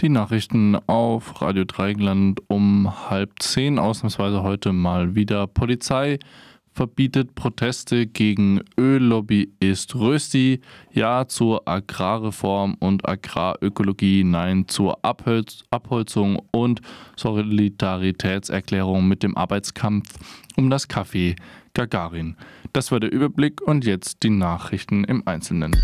Die Nachrichten auf Radio Dreigland um halb zehn, ausnahmsweise heute mal wieder. Polizei verbietet Proteste gegen Öllobbyist Rösti, Ja zur Agrarreform und Agrarökologie, Nein zur Abholz Abholzung und Solidaritätserklärung mit dem Arbeitskampf um das Café Gagarin. Das war der Überblick und jetzt die Nachrichten im Einzelnen.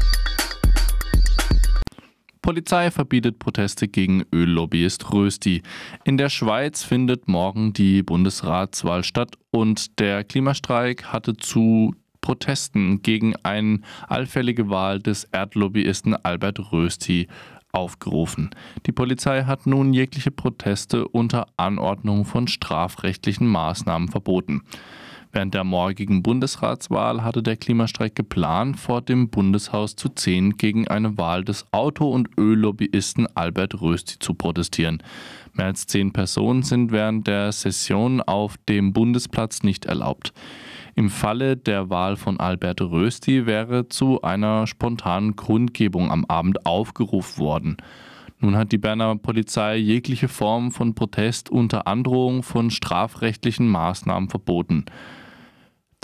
Polizei verbietet Proteste gegen Öllobbyist Rösti. In der Schweiz findet morgen die Bundesratswahl statt und der Klimastreik hatte zu Protesten gegen eine allfällige Wahl des Erdlobbyisten Albert Rösti aufgerufen. Die Polizei hat nun jegliche Proteste unter Anordnung von strafrechtlichen Maßnahmen verboten. Während der morgigen Bundesratswahl hatte der Klimastreik geplant, vor dem Bundeshaus zu ziehen, gegen eine Wahl des Auto- und Öllobbyisten Albert Rösti zu protestieren. Mehr als zehn Personen sind während der Session auf dem Bundesplatz nicht erlaubt. Im Falle der Wahl von Albert Rösti wäre zu einer spontanen Kundgebung am Abend aufgerufen worden. Nun hat die Berner Polizei jegliche Form von Protest unter Androhung von strafrechtlichen Maßnahmen verboten.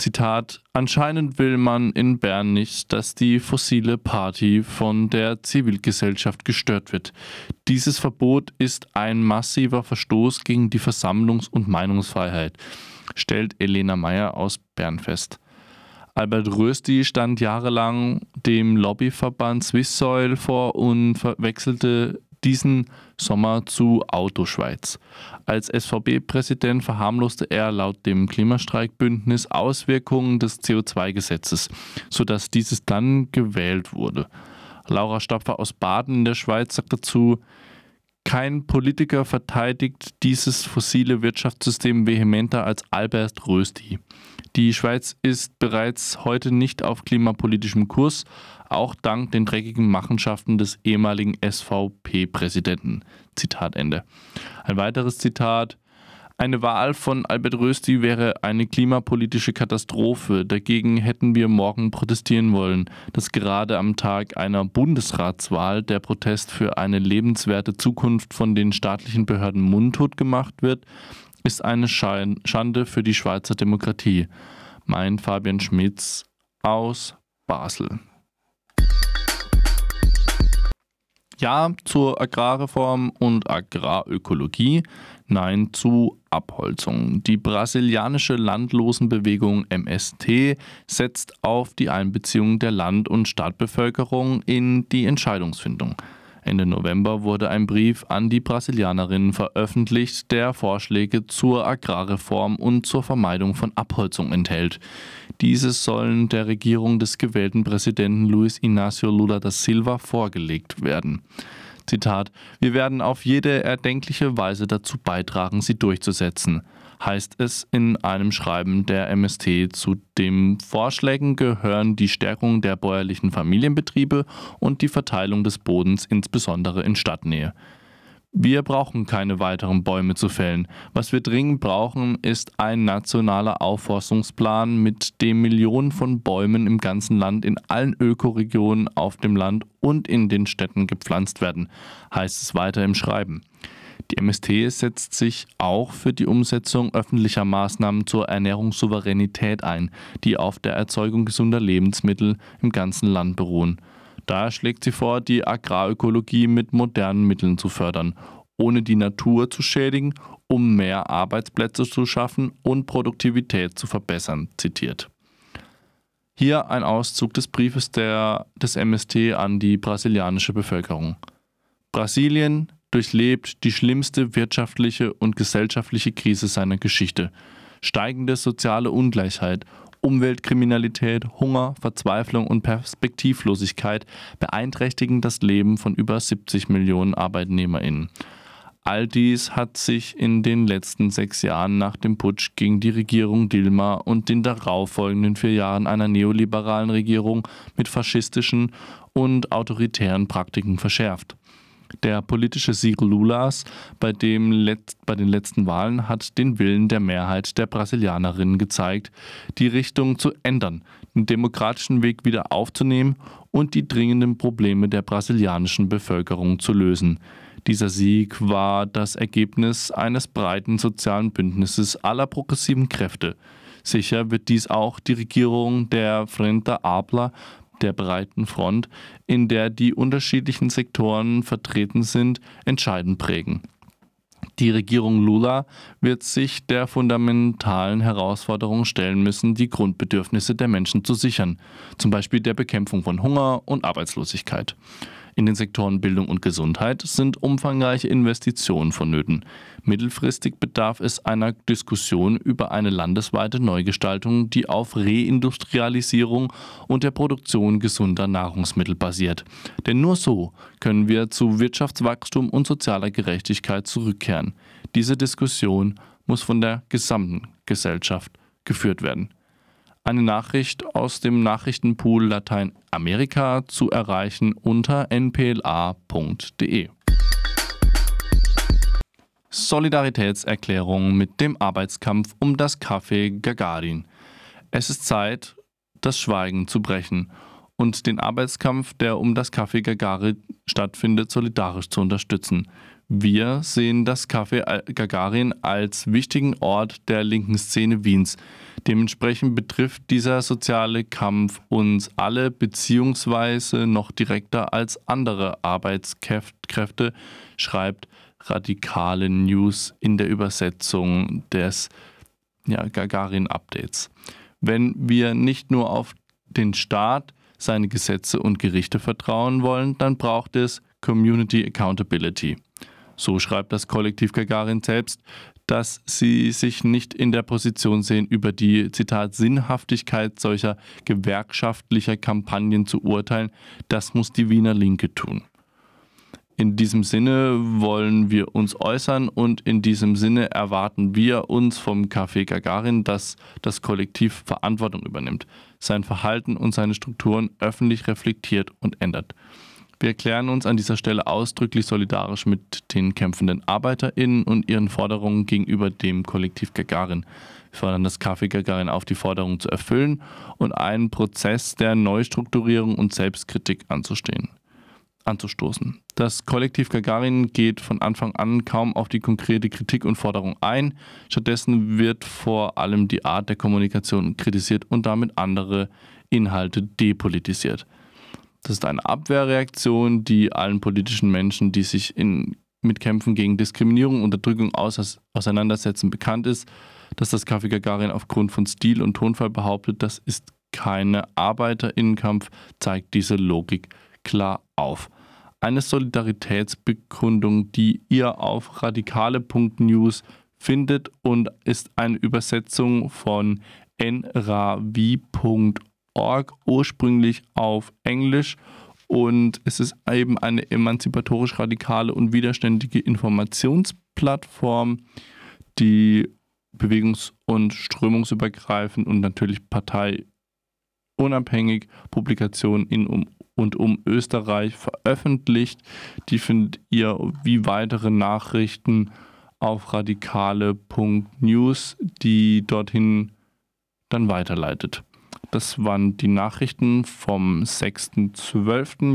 Zitat, anscheinend will man in Bern nicht, dass die fossile Party von der Zivilgesellschaft gestört wird. Dieses Verbot ist ein massiver Verstoß gegen die Versammlungs- und Meinungsfreiheit, stellt Elena Meyer aus Bern fest. Albert Rösti stand jahrelang dem Lobbyverband Swisssoil vor und verwechselte diesen Sommer zu Autoschweiz. Als SVB-Präsident verharmloste er laut dem Klimastreikbündnis Auswirkungen des CO2-Gesetzes, sodass dieses dann gewählt wurde. Laura Stapfer aus Baden in der Schweiz sagt dazu, kein Politiker verteidigt dieses fossile Wirtschaftssystem vehementer als Albert Rösti. Die Schweiz ist bereits heute nicht auf klimapolitischem Kurs, auch dank den dreckigen Machenschaften des ehemaligen SVP-Präsidenten. Zitat Ende. Ein weiteres Zitat. Eine Wahl von Albert Rösti wäre eine klimapolitische Katastrophe. Dagegen hätten wir morgen protestieren wollen. Dass gerade am Tag einer Bundesratswahl der Protest für eine lebenswerte Zukunft von den staatlichen Behörden mundtot gemacht wird, ist eine Schande für die Schweizer Demokratie. Mein Fabian Schmitz aus Basel. Ja zur Agrarreform und Agrarökologie, Nein zu Abholzung. Die brasilianische Landlosenbewegung MST setzt auf die Einbeziehung der Land- und Stadtbevölkerung in die Entscheidungsfindung. Ende November wurde ein Brief an die Brasilianerinnen veröffentlicht, der Vorschläge zur Agrarreform und zur Vermeidung von Abholzung enthält. Diese sollen der Regierung des gewählten Präsidenten Luiz Inácio Lula da Silva vorgelegt werden. Zitat, wir werden auf jede erdenkliche Weise dazu beitragen, sie durchzusetzen heißt es in einem Schreiben der MST. Zu den Vorschlägen gehören die Stärkung der bäuerlichen Familienbetriebe und die Verteilung des Bodens insbesondere in Stadtnähe. Wir brauchen keine weiteren Bäume zu fällen. Was wir dringend brauchen, ist ein nationaler Aufforstungsplan, mit dem Millionen von Bäumen im ganzen Land in allen Ökoregionen auf dem Land und in den Städten gepflanzt werden, heißt es weiter im Schreiben. Die MST setzt sich auch für die Umsetzung öffentlicher Maßnahmen zur Ernährungssouveränität ein, die auf der Erzeugung gesunder Lebensmittel im ganzen Land beruhen. Daher schlägt sie vor, die Agrarökologie mit modernen Mitteln zu fördern, ohne die Natur zu schädigen, um mehr Arbeitsplätze zu schaffen und Produktivität zu verbessern, zitiert. Hier ein Auszug des Briefes der, des MST an die brasilianische Bevölkerung. Brasilien, durchlebt die schlimmste wirtschaftliche und gesellschaftliche Krise seiner Geschichte. Steigende soziale Ungleichheit, Umweltkriminalität, Hunger, Verzweiflung und Perspektivlosigkeit beeinträchtigen das Leben von über 70 Millionen Arbeitnehmerinnen. All dies hat sich in den letzten sechs Jahren nach dem Putsch gegen die Regierung Dilma und den darauffolgenden vier Jahren einer neoliberalen Regierung mit faschistischen und autoritären Praktiken verschärft. Der politische Sieg Lulas bei, dem bei den letzten Wahlen hat den Willen der Mehrheit der Brasilianerinnen gezeigt, die Richtung zu ändern, den demokratischen Weg wieder aufzunehmen und die dringenden Probleme der brasilianischen Bevölkerung zu lösen. Dieser Sieg war das Ergebnis eines breiten sozialen Bündnisses aller progressiven Kräfte. Sicher wird dies auch die Regierung der Frente Abla der breiten Front, in der die unterschiedlichen Sektoren vertreten sind, entscheidend prägen. Die Regierung Lula wird sich der fundamentalen Herausforderung stellen müssen, die Grundbedürfnisse der Menschen zu sichern, zum Beispiel der Bekämpfung von Hunger und Arbeitslosigkeit. In den Sektoren Bildung und Gesundheit sind umfangreiche Investitionen vonnöten. Mittelfristig bedarf es einer Diskussion über eine landesweite Neugestaltung, die auf Reindustrialisierung und der Produktion gesunder Nahrungsmittel basiert. Denn nur so können wir zu Wirtschaftswachstum und sozialer Gerechtigkeit zurückkehren. Diese Diskussion muss von der gesamten Gesellschaft geführt werden eine Nachricht aus dem Nachrichtenpool Lateinamerika zu erreichen unter npla.de. Solidaritätserklärung mit dem Arbeitskampf um das Café Gagarin. Es ist Zeit, das Schweigen zu brechen und den Arbeitskampf, der um das Café Gagarin stattfindet, solidarisch zu unterstützen. Wir sehen das Café Gagarin als wichtigen Ort der linken Szene Wiens. Dementsprechend betrifft dieser soziale Kampf uns alle beziehungsweise noch direkter als andere Arbeitskräfte, schreibt Radikale News in der Übersetzung des ja, Gagarin-Updates. Wenn wir nicht nur auf den Staat, seine Gesetze und Gerichte vertrauen wollen, dann braucht es Community Accountability. So schreibt das Kollektiv Gagarin selbst, dass sie sich nicht in der Position sehen, über die, Zitat, Sinnhaftigkeit solcher gewerkschaftlicher Kampagnen zu urteilen. Das muss die Wiener Linke tun. In diesem Sinne wollen wir uns äußern und in diesem Sinne erwarten wir uns vom Café Gagarin, dass das Kollektiv Verantwortung übernimmt, sein Verhalten und seine Strukturen öffentlich reflektiert und ändert. Wir erklären uns an dieser Stelle ausdrücklich solidarisch mit den kämpfenden ArbeiterInnen und ihren Forderungen gegenüber dem Kollektiv Gagarin. Wir fordern das Café Gagarin auf, die Forderungen zu erfüllen und einen Prozess der Neustrukturierung und Selbstkritik anzustehen anzustoßen. Das Kollektiv Gagarin geht von Anfang an kaum auf die konkrete Kritik und Forderung ein. Stattdessen wird vor allem die Art der Kommunikation kritisiert und damit andere Inhalte depolitisiert. Das ist eine Abwehrreaktion, die allen politischen Menschen, die sich in, mit Kämpfen gegen Diskriminierung und Unterdrückung aus, auseinandersetzen, bekannt ist. Dass das Café Gagarin aufgrund von Stil und Tonfall behauptet, das ist keine Arbeiterinnenkampf, zeigt diese Logik klar auf. Eine Solidaritätsbekundung, die ihr auf radikale.news findet und ist eine Übersetzung von nravi.org Org ursprünglich auf Englisch und es ist eben eine emanzipatorisch radikale und widerständige Informationsplattform, die bewegungs- und strömungsübergreifend und natürlich parteiunabhängig Publikationen in um, und um Österreich veröffentlicht. Die findet ihr wie weitere Nachrichten auf radikale.news, die dorthin dann weiterleitet. Das waren die Nachrichten vom 6.12.